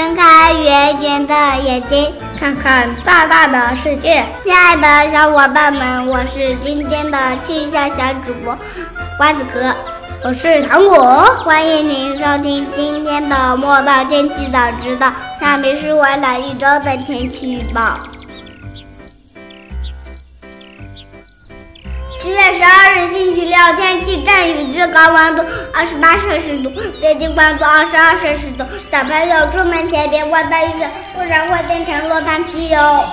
睁开圆圆的眼睛，看看大大的世界。亲爱的小伙伴们，我是今天的气象小主播瓜子壳，我是糖果，欢迎您收听今天的莫道天气早知道。下面是未来一周的天气预报。星期六，天气阵雨，最高温度二十八摄氏度，最低温度二十二摄氏度。小朋友出门前别忘带雨伞，不然会变成落汤鸡哟。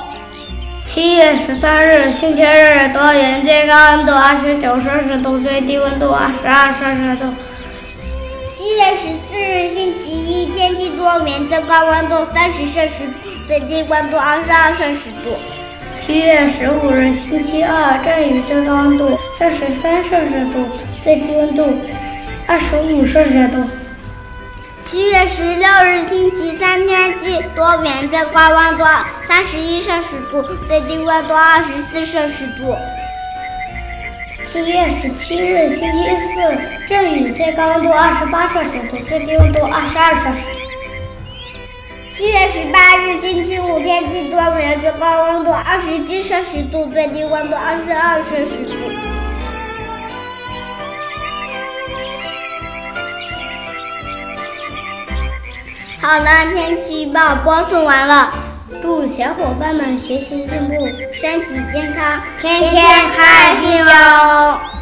七月十三日星期日，多云，最高温度二十九摄氏度，最低温度二十二摄氏度。七月十四日星期一，天气多云，最高温度三十摄氏度，最低温度二十二摄氏度。七月十五日星期二，阵雨，最高温度三十三摄氏度，最低温度二十五摄氏度。七月十六日星期三，天气多云，最高温度三十一摄氏度，最低温度二十四摄氏度。七月十七日星期四，阵雨，最高温度二十八摄氏度，最低温度二十二摄氏度。七月十八日星期五，二十七摄氏度，最低温度二十二摄氏度。好了，天气预报播送完了，祝小伙伴们学习进步，身体健康，天天开心哟！